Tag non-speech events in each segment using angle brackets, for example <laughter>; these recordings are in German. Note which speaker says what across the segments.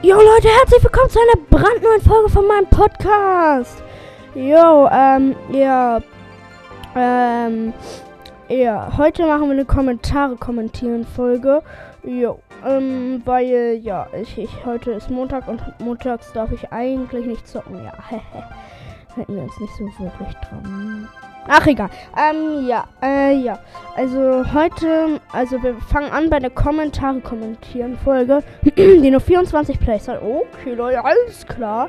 Speaker 1: Jo Leute, herzlich willkommen zu einer brandneuen Folge von meinem Podcast. Jo, ähm, ja, ähm, ja, heute machen wir eine Kommentare kommentieren Folge. Jo, ähm, weil, ja, ich, ich, heute ist Montag und montags darf ich eigentlich nicht zocken. Ja. <laughs> Hätten wir uns nicht so wirklich dran. Ach, egal. Ähm, ja, äh, ja. Also heute, also wir fangen an bei der Kommentare kommentieren Folge, <clears throat> die nur 24 Plays hat. Okay, Leute, alles klar.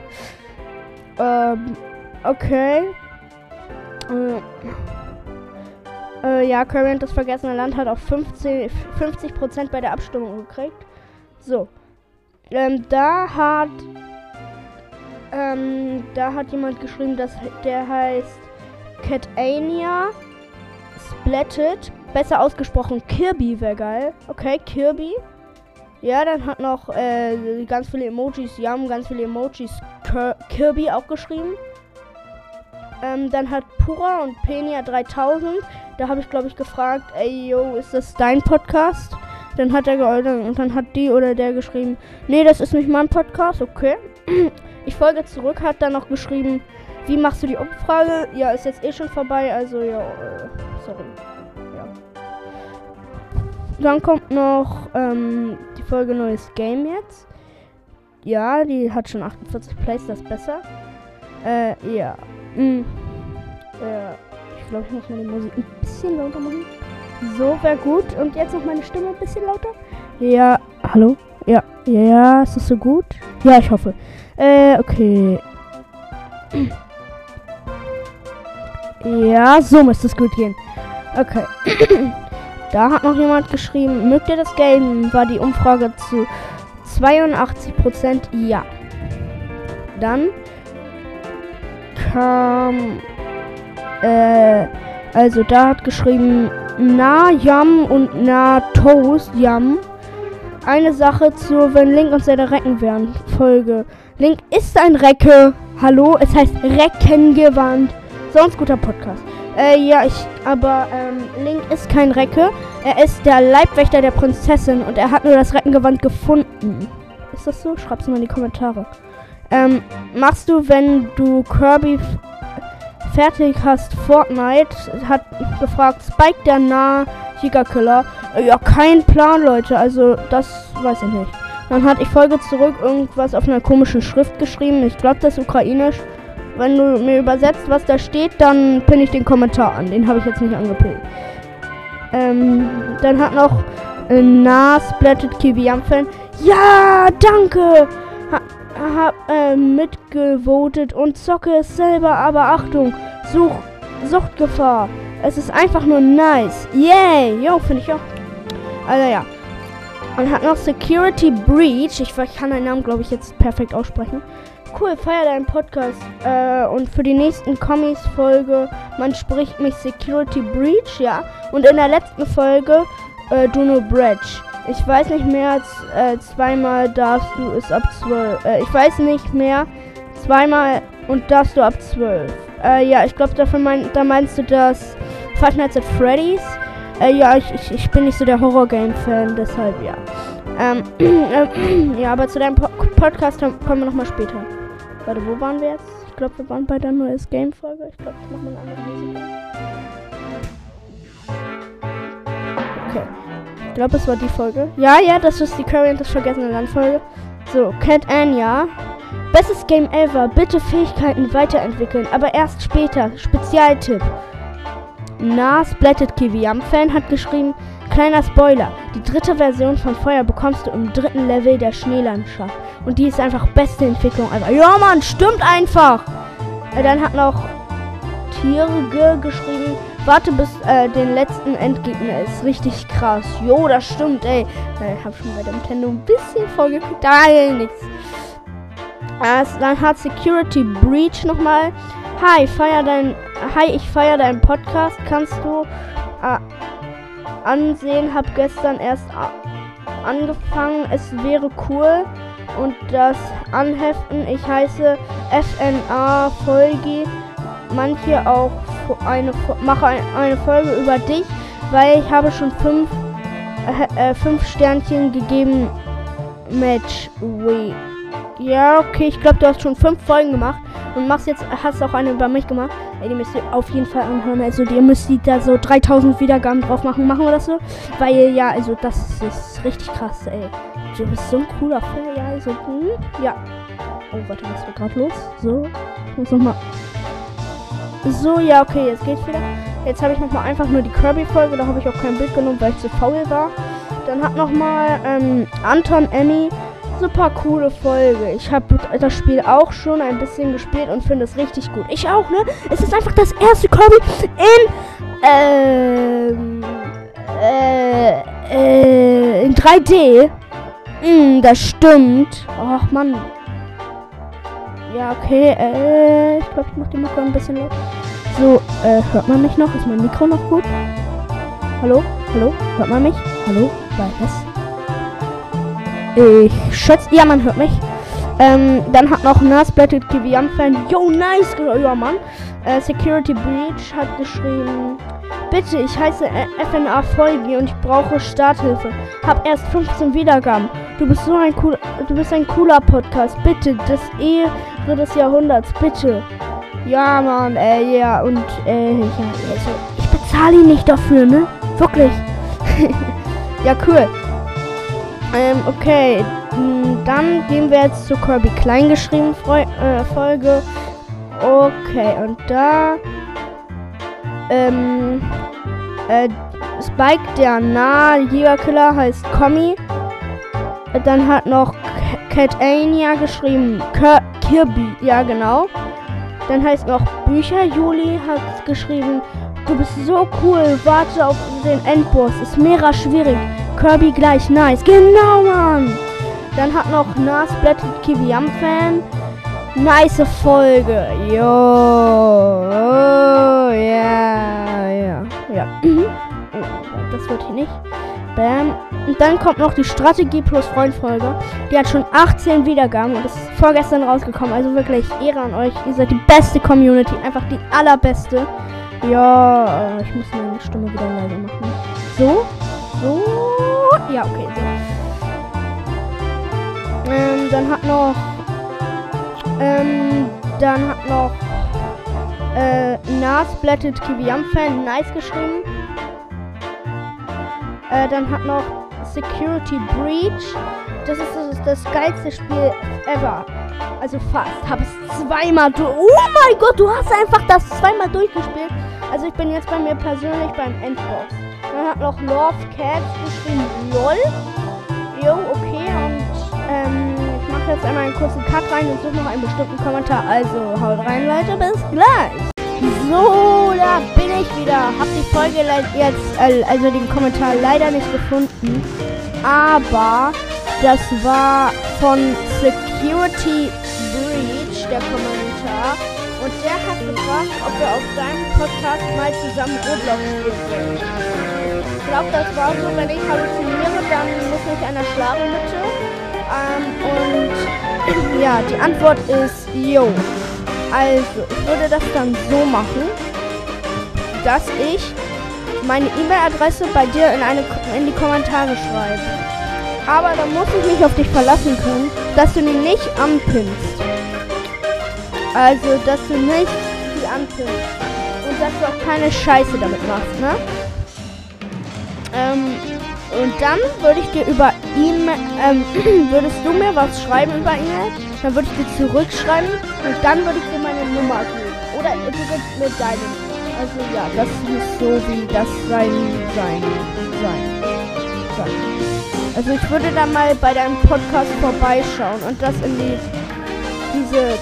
Speaker 1: Ähm, okay. Äh, äh, ja, Current, das vergessene Land, hat auch 15, 50% bei der Abstimmung gekriegt. So. Ähm, da hat, ähm, da hat jemand geschrieben, dass der heißt Catania Splatted. Besser ausgesprochen Kirby wäre geil. Okay, Kirby. Ja, dann hat noch äh, ganz viele Emojis Yam, ganz viele Emojis Kir Kirby auch geschrieben. Ähm, dann hat Pura und Penia 3000. Da habe ich, glaube ich, gefragt, ey, yo, ist das dein Podcast? Dann hat er geäußert und dann hat die oder der geschrieben, nee, das ist nicht mein Podcast, okay. <clears throat> Ich folge zurück, hat dann noch geschrieben, wie machst du die Umfrage? Ja, ist jetzt eh schon vorbei, also ja, äh, sorry. Ja. Dann kommt noch ähm, die Folge Neues Game jetzt. Ja, die hat schon 48 Plays, das ist besser. Äh, ja. Mm. Ja. Ich glaube, ich muss meine Musik ein bisschen lauter machen. So, wäre gut. Und jetzt noch meine Stimme ein bisschen lauter. Ja, hallo? Ja, ja, ist das so gut? Ja, ich hoffe. Äh, okay. Ja, so müsste es gut gehen. Okay. <clears throat> da hat noch jemand geschrieben, mögt ihr das Game? War die Umfrage zu 82% ja. Dann kam, äh, also da hat geschrieben, na Yam und na Toast Yam. Eine Sache zu, wenn Link und seine Recken wären. Folge. Link ist ein Recke. Hallo, es heißt Reckengewand. Sonst guter Podcast. Äh, ja, ich, aber ähm, Link ist kein Recke. Er ist der Leibwächter der Prinzessin und er hat nur das Reckengewand gefunden. Ist das so? Schreib's mal in die Kommentare. Ähm, machst du, wenn du Kirby fertig hast, Fortnite? Hat gefragt, Spike der nah Giga-Killer. Äh, ja, kein Plan, Leute. Also, das weiß ich nicht. Dann hat ich Folge zurück irgendwas auf einer komischen Schrift geschrieben. Ich glaube, das ist ukrainisch. Wenn du mir übersetzt, was da steht, dann pinne ich den Kommentar an. Den habe ich jetzt nicht angepinnt. Ähm, dann hat noch äh, Na Splatted Kiwi am Fan. Ja, danke! Ha, hab äh, mitgevotet und zocke es selber, aber Achtung, Such, Suchtgefahr. Es ist einfach nur nice. Yay! Jo, finde ich auch. Also ja. Und hat noch Security Breach. Ich, ich kann den Namen, glaube ich, jetzt perfekt aussprechen. Cool, feier deinen Podcast. Äh, und für die nächsten Kommis-Folge, man spricht mich Security Breach, ja. Und in der letzten Folge, äh, Duno Bridge. Ich weiß nicht mehr als äh, zweimal darfst du es ab 12. Äh, ich weiß nicht mehr zweimal und darfst du ab 12. Äh, ja, ich glaube, mein, da meinst du das Five Nights at Freddy's. Äh, ja, ich, ich, ich bin nicht so der Horror-Game-Fan, deshalb ja. Ähm, <clears throat> äh, <clears throat> ja, aber zu deinem po Podcast kommen wir nochmal später. Warte, wo waren wir jetzt? Ich glaube, wir waren bei der neues Game-Folge. Ich glaube, ich mache mal eine andere Musik. Okay. Ich glaube, es war die Folge. Ja, ja, das ist die Curry und das vergessene Land-Folge. So, Cat Anya. Bestes Game ever. Bitte Fähigkeiten weiterentwickeln, aber erst später. Spezialtipp. Na, Splatted Kiwi am Fan hat geschrieben, kleiner Spoiler, die dritte Version von Feuer bekommst du im dritten Level der Schneelandschaft. Und die ist einfach beste Entwicklung. Also, ja, Mann, stimmt einfach. Äh, dann hat noch Tiere geschrieben. Warte bis äh, den letzten Endgegner ist richtig krass. Jo, das stimmt, ey. Äh, ich hab schon bei der Nintendo ein bisschen vorgeguckt. Nein, nichts. Äh, dann hat Security Breach nochmal. Hi, feier dein. Hi, ich feier deinen Podcast. Kannst du äh, ansehen? Hab gestern erst angefangen. Es wäre cool und das Anheften. Ich heiße FNA Folge. Manche auch eine mache eine Folge über dich, weil ich habe schon fünf, äh, äh, fünf Sternchen gegeben. Match we Ja, okay, ich glaube, du hast schon fünf Folgen gemacht und machst jetzt, hast auch eine über mich gemacht. Ey, die müsst ihr auf jeden Fall anhören. Also, ihr müsst da so 3000 Wiedergaben drauf machen, machen oder so. Weil, ja, also, das ist richtig krass, ey. Du bist so ein cooler Fan, ja, also, hm, ja. Oh, warte, was war gerade los? So, muss nochmal. So, ja, okay, jetzt geht's wieder. Jetzt habe ich nochmal einfach nur die Kirby-Folge, da habe ich auch kein Bild genommen, weil ich zu faul war. Dann hat nochmal ähm, Anton Emmy super coole Folge. Ich habe das Spiel auch schon ein bisschen gespielt und finde es richtig gut. Ich auch, ne? Es ist einfach das erste Kirby in ähm, äh, äh, in 3D. Mm, das stimmt. Ach Mann. Ja, okay. Äh, ich glaube, ich mache die Mikro ein bisschen laut. So, äh, hört man mich noch? Ist mein Mikro noch gut? Hallo? Hallo? Hört man mich? Hallo? Das ich schätze, ja, man hört mich. Ähm, dann hat noch Nurse Kiwiam Fan. Yo, nice, ja, Mann. Äh, Security Breach hat geschrieben. Bitte, ich heiße FNA Folge und ich brauche Starthilfe. Hab erst 15 Wiedergaben. Du bist so ein cooler, du bist ein cooler Podcast. Bitte, das Ehre des Jahrhunderts, bitte. Ja, Mann, äh, ja, und, äh, ja, also, ich bezahle ihn nicht dafür, ne? Wirklich. <laughs> ja, cool. Ähm, okay. Hm, dann gehen wir jetzt zur Kirby Kleingeschrieben äh, Folge. Okay, und da. Ähm. Äh, Spike, der Nah-Jägerkiller, heißt Kommi. Dann hat noch Cat Ania geschrieben Kirby. Ja, genau. Dann heißt noch Bücher. Juli hat geschrieben, du bist so cool. Warte auf den Endboss. Ist mega schwierig. Kirby gleich nice. Genau, Mann. Dann hat noch Nas Blatted Kiwiam Fan. Nice Folge. Jo. Oh, ja. Ja. Ja. Oh, das wird hier nicht. Bam. Und dann kommt noch die Strategie plus Freund Folge. Die hat schon 18 Wiedergaben und ist vorgestern rausgekommen. Also wirklich Ehre an euch. Ihr seid die beste Community. Einfach die allerbeste. Ja, ich muss meine Stimme wieder leiser machen. So. Ja, okay. So. Ähm, dann hat noch. Ähm, dann hat noch. Äh, Nas Blatted Kiwiam Fan nice geschrieben. Äh, dann hat noch Security Breach. Das ist das, das geilste Spiel ever. Also fast. Habe es zweimal durch. Oh mein Gott, du hast einfach das zweimal durchgespielt. Also ich bin jetzt bei mir persönlich beim Endboss. Dann hat noch Love Cats geschrieben, lol. Jo, okay, und ähm, ich mache jetzt einmal einen kurzen Cut rein und suche noch einen bestimmten Kommentar. Also haut rein, Leute, bis gleich. So, da bin ich wieder. Hab die Folge jetzt, äh, also den Kommentar leider nicht gefunden. Aber das war von Security Breach, der Kommentar. Und der hat gefragt, ob wir auf seinem Podcast mal zusammen Roblox spielen sollen glaube, das war so, wenn ich halluziniere, dann muss mich einer schlagen, bitte. Ähm, und ja, die Antwort ist yo. Also, ich würde das dann so machen, dass ich meine E-Mail-Adresse bei dir in, eine, in die Kommentare schreibe. Aber da muss ich mich auf dich verlassen können, dass du ihn nicht anpinnst. Also, dass du nicht die anpinnst. Und dass du auch keine Scheiße damit machst, ne? Ähm, und dann würde ich dir über E-Mail, ähm, <clears throat> würdest du mir was schreiben über E-Mail? Dann würde ich dir zurückschreiben und dann würde ich dir meine Nummer geben. Oder du gibst mir deine. Also ja, das ist so wie das sein, sein, sein, sein. Also ich würde dann mal bei deinem Podcast vorbeischauen und das in die, diese,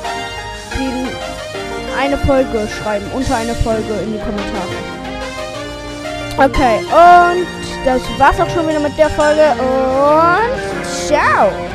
Speaker 1: die, eine Folge schreiben, unter eine Folge in die Kommentare. Okay, und das war's auch schon wieder mit der Folge und ciao!